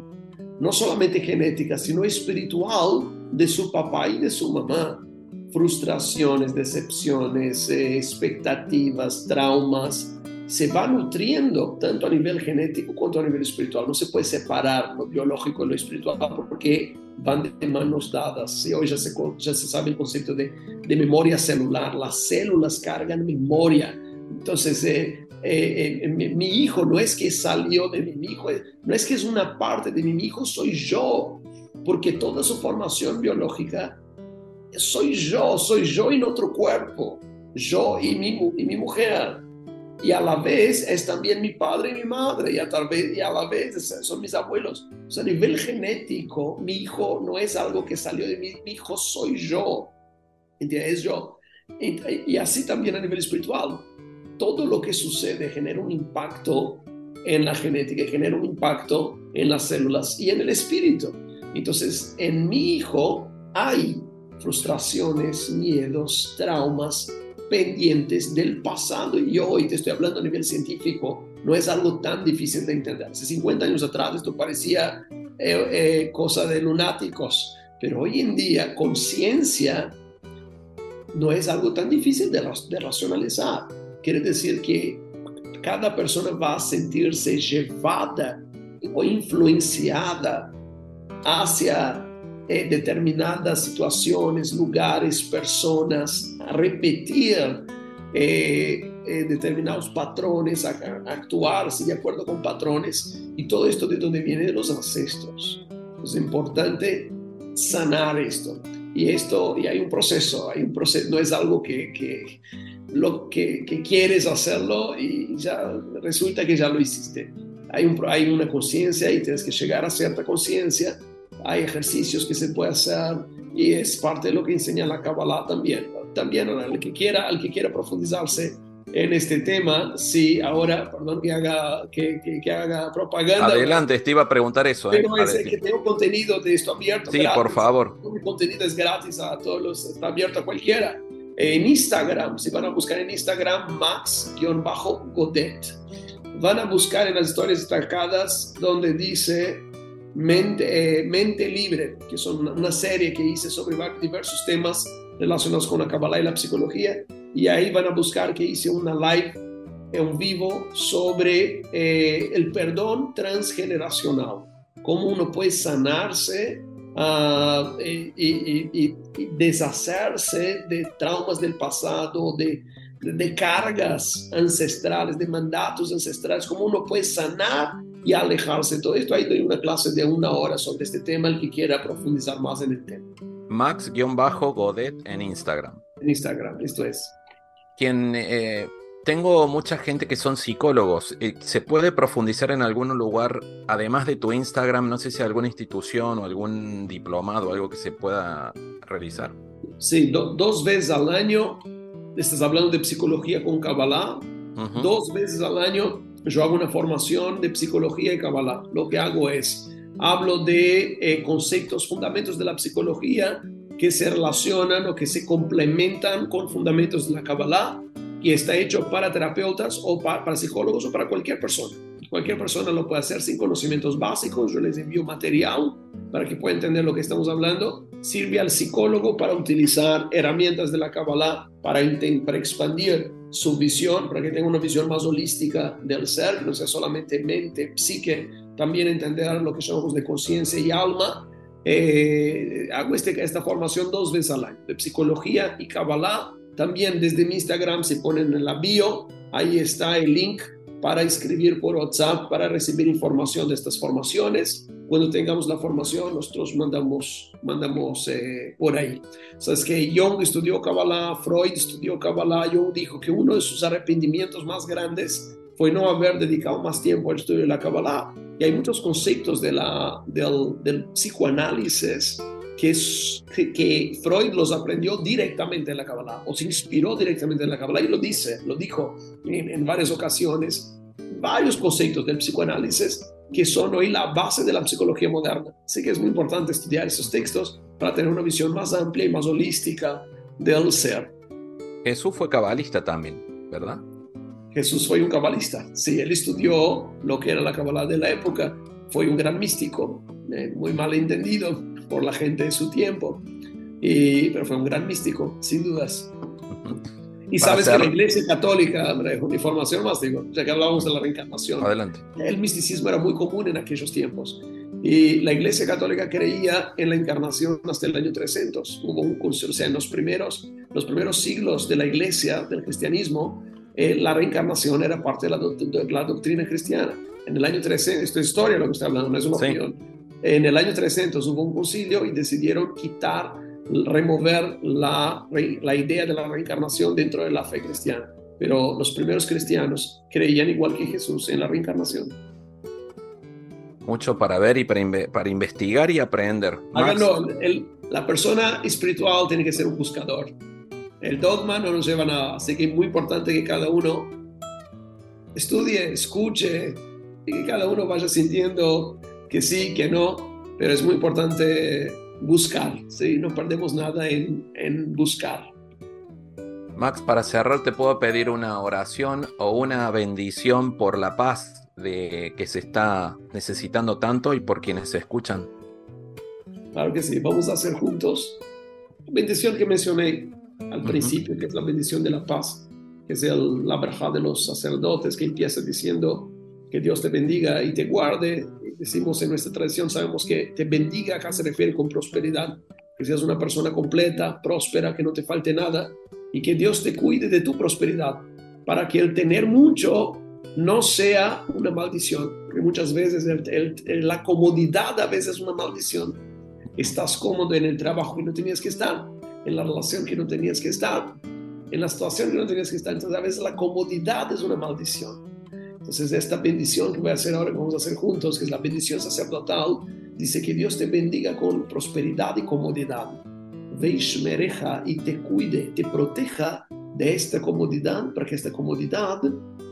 no solamente genética, sino espiritual de su papá y de su mamá frustraciones, decepciones, eh, expectativas, traumas, se va nutriendo tanto a nivel genético como a nivel espiritual. No se puede separar lo biológico y lo espiritual porque van de manos dadas. Y hoy ya se, ya se sabe el concepto de, de memoria celular. Las células cargan memoria. Entonces, eh, eh, mi, mi, hijo no es que salió de mi hijo, no es que es una parte de mi hijo, soy yo, porque toda su formación biológica soy yo, soy yo en otro cuerpo, yo y mi, y mi mujer. Y a la vez es también mi padre y mi madre, y a, tal vez, y a la vez son mis abuelos. O sea, a nivel genético, mi hijo no es algo que salió de mí, mi hijo soy yo. ¿Entiendes? Yo. Y, y así también a nivel espiritual. Todo lo que sucede genera un impacto en la genética, genera un impacto en las células y en el espíritu. Entonces, en mi hijo hay frustraciones, miedos, traumas pendientes del pasado. Y hoy te estoy hablando a nivel científico, no es algo tan difícil de entender. Hace 50 años atrás esto parecía eh, eh, cosa de lunáticos, pero hoy en día conciencia no es algo tan difícil de, de racionalizar. Quiere decir que cada persona va a sentirse llevada o influenciada hacia eh, determinadas situaciones, lugares, personas, a repetir eh, eh, determinados patrones, a, actuar de acuerdo con patrones. Y todo esto de donde viene de los ancestros. Es importante sanar esto. Y esto, y hay un proceso, hay un proceso, no es algo que, que lo que, quieres hacerlo y ya resulta que ya lo hiciste. Hay, un, hay una conciencia y tienes que llegar a cierta conciencia, hay ejercicios que se puede hacer y es parte de lo que enseña la Kabbalah también. También al que quiera, al que quiera profundizarse en este tema, sí, ahora, perdón que haga, que, que, haga propaganda. Adelante, te iba a preguntar eso. ¿eh? Pero es que tengo contenido de esto abierto. Sí, por favor. Mi contenido es gratis a todos los, está abierto a cualquiera. En Instagram, si van a buscar en Instagram, Max-Godet, van a buscar en las historias destacadas donde dice Mente, eh, Mente Libre, que son una serie que hice sobre diversos temas relacionados con la Kabbalah y la psicología y ahí van a buscar que hice una live en vivo sobre eh, el perdón transgeneracional, cómo uno puede sanarse uh, y, y, y, deshacerse de traumas del pasado, de, de cargas ancestrales, de mandatos ancestrales, cómo uno puede sanar y alejarse de todo esto. Ahí doy una clase de una hora sobre este tema, el que quiera profundizar más en el tema. Max-Godet en Instagram. En Instagram, esto es quien eh, tengo mucha gente que son psicólogos. Eh, ¿Se puede profundizar en algún lugar, además de tu Instagram, no sé si alguna institución o algún diplomado, algo que se pueda realizar? Sí, dos veces al año, estás hablando de psicología con Kabbalah, dos veces al año yo hago una formación de psicología y Kabbalah. Lo que hago es, hablo de eh, conceptos, fundamentos de la psicología que se relacionan o que se complementan con fundamentos de la Kabbalah y está hecho para terapeutas o para, psicólogos o para cualquier persona. Cualquier persona lo puede hacer sin conocimientos básicos. Yo les envío material para que puedan entender lo que estamos hablando. Sirve al psicólogo para utilizar herramientas de la Kabbalah para, para expandir su visión, para que tenga una visión más holística del ser, no sea solamente mente, psique, también entender lo que llamamos de conciencia y alma eh, hago este, esta formación dos veces al año, de psicología y Kabbalah. También desde mi Instagram se ponen en la bio, ahí está el link para escribir por WhatsApp, para recibir información de estas formaciones. Cuando tengamos la formación, nosotros mandamos, mandamos eh, por ahí. Sabes que Jung estudió Kabbalah, Freud estudió Kabbalah, Jung dijo que uno de sus arrepentimientos más grandes fue no haber dedicado más tiempo al estudio de la Kabbalah. Y hay muchos conceptos de la, del, del psicoanálisis que, que, Freud los aprendió directamente en la Kabbalah o se inspiró directamente en la Kabbalah. Y lo dice, lo dijo en, en varias ocasiones, varios conceptos del psicoanálisis que son hoy la base de la psicología moderna. Así que es muy importante estudiar esos textos para tener una visión más amplia y más holística del ser. Jesús fue cabalista también, ¿verdad? Jesús fue un cabalista. Sí, él estudió lo que era la cabalá de la época. Fue un gran místico, eh, muy mal entendido por la gente de su tiempo, y, pero fue un gran místico, sin dudas. Y sabes que la Iglesia Católica, una información más, digo, ya que hablábamos de la reencarnación, Adelante. el misticismo era muy común en aquellos tiempos. Y la Iglesia Católica creía en la encarnación hasta el año 300. Hubo un o sea, en los primeros, los primeros siglos de la Iglesia, del cristianismo, eh, la reencarnación era parte de la, doctrina cristiana. En el año 300, esto es historia lo que estoy hablando, no es una opinión. En el año 300 hubo un concilio y decidieron quitar, remover la, la idea de la reencarnación dentro de la fe cristiana. Pero los primeros cristianos creían igual que Jesús en la reencarnación. Mucho para ver y para, para investigar y aprender. Háganlo, la persona espiritual tiene que ser un buscador el dogma no nos lleva a nada. Así que es muy importante que cada uno estudie, escuche y que cada uno vaya sintiendo que sí, que no, pero es muy importante buscar, ¿sí? no perdemos nada en, en buscar. Max, para cerrar, te puedo pedir una oración o una bendición por la paz de que se está necesitando tanto y por quienes se escuchan. Claro que sí, vamos a hacer juntos. Bendición que mencioné, al principio, que es la bendición de la paz, que es el, la verja de los sacerdotes, que empieza diciendo que Dios te bendiga y te guarde. Decimos en nuestra tradición, sabemos que te bendiga acá se refiere con prosperidad, que seas una persona completa, próspera, que no te falte nada y que Dios te cuide de tu prosperidad, para que el tener mucho no sea una maldición, porque muchas veces la comodidad a veces es una maldición estás cómodo en el trabajo que no tenías que estar, en la relación que no tenías que estar, en la situación que no tenías que estar. Entonces a veces la comodidad es una maldición. Entonces esta bendición que voy a hacer ahora, que vamos a hacer juntos, que es la bendición sacerdotal, dice que Dios te bendiga con prosperidad y comodidad. Veishmereja y te cuide, te proteja de esta comodidad, para que esta comodidad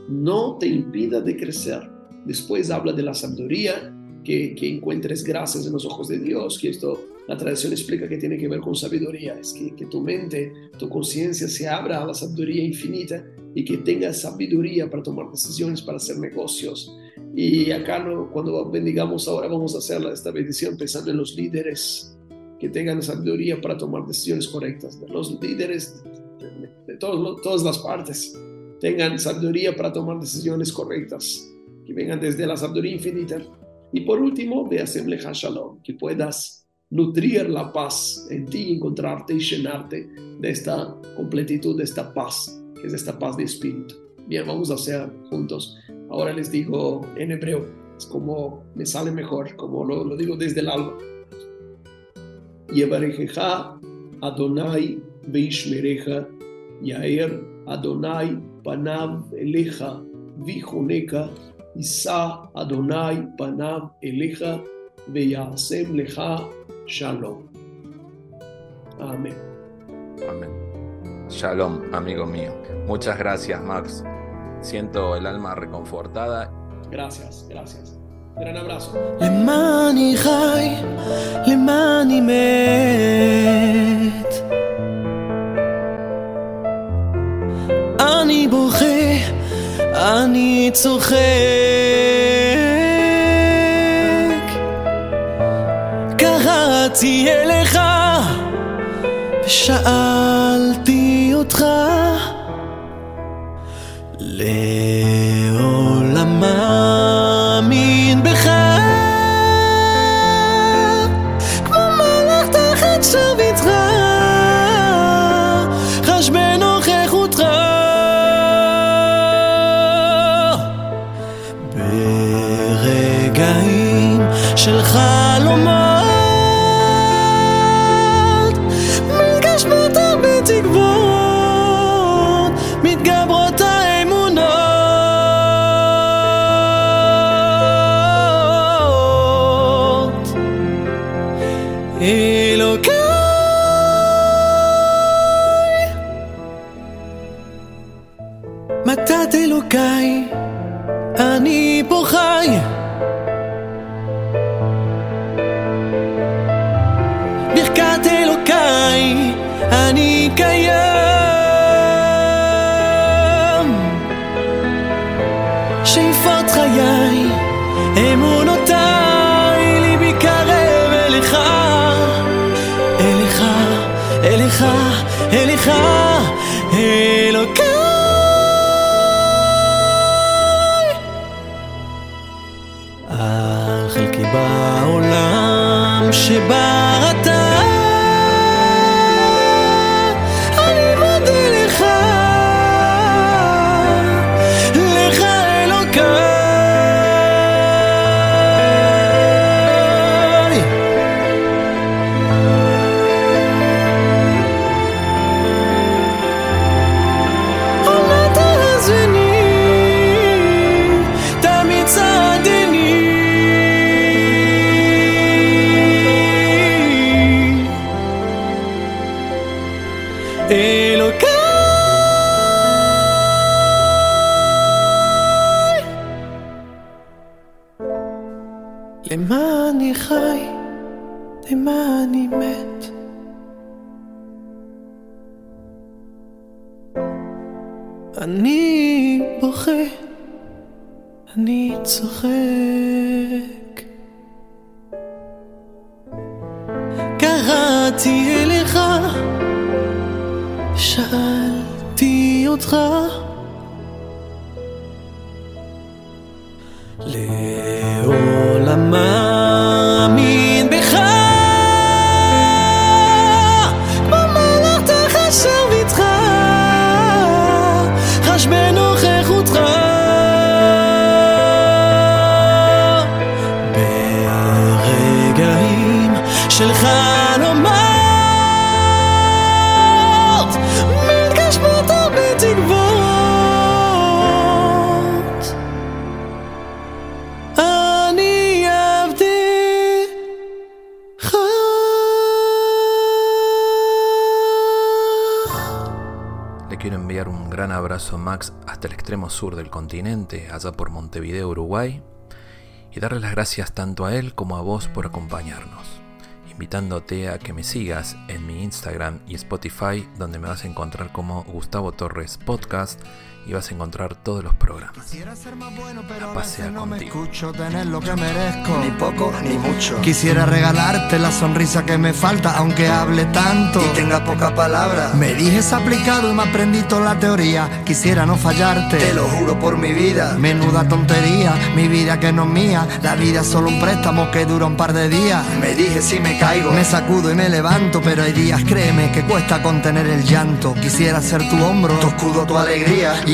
no te impida de crecer. Después habla de la sabiduría, que, encuentres gracias en los ojos de Dios, que esto la tradición explica que tiene que ver con sabiduría, es que tu mente, tu conciencia se abra a la sabiduría infinita y que tengas sabiduría para tomar decisiones, para hacer negocios. Y acá no, cuando bendigamos ahora vamos a hacer esta bendición pensando en los líderes que tengan sabiduría para tomar decisiones correctas, de los líderes de, todos, todas las partes tengan sabiduría para tomar decisiones correctas, que vengan desde la sabiduría infinita. Y por último, ve a Shalom, que puedas nutrir la paz en ti, encontrarte y llenarte de esta completitud, de esta paz, es esta paz de espíritu. Bien, vamos a hacer juntos. Ahora les digo en hebreo, es como me sale mejor, como lo, lo digo desde el alma. Yevarejeja Adonai Veishmereja Yair Adonai Panav Eleja Vijoneka Isa Adonai Panav Eleja Veyasem Leja Shalom. Amén. Amén. Shalom, amigo mío. Muchas gracias, Max. Siento el alma reconfortada. Gracias, gracias. Gran abrazo. למעני חי, למעני מת. אני בוכה, אני צוחק. קראתי אליך ושאלתי autre אליך אליך אלוקיי. על חלקי בעולם שבראת abrazo Max hasta el extremo sur del continente, allá por Montevideo, Uruguay, y darle las gracias tanto a él como a vos por acompañarnos, invitándote a que me sigas en mi Instagram y Spotify, donde me vas a encontrar como Gustavo Torres Podcast y vas a encontrar todos los programas. Quisiera ser más bueno, pero La pasea no me contigo. escucho tener lo que merezco. Ni poco ni mucho. Quisiera regalarte la sonrisa que me falta, aunque hable tanto. Y tenga poca palabra. Me dijes aplicado y me aprendí toda la teoría. Quisiera no fallarte. Te lo juro por mi vida. Menuda tontería, mi vida que no es mía. La vida es solo un préstamo que dura un par de días. Me dije si me caigo. Me sacudo y me levanto, pero hay días, créeme, que cuesta contener el llanto. Quisiera ser tu hombro, Tu escudo, tu alegría. y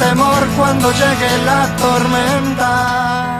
temor cuando llegue la tormenta.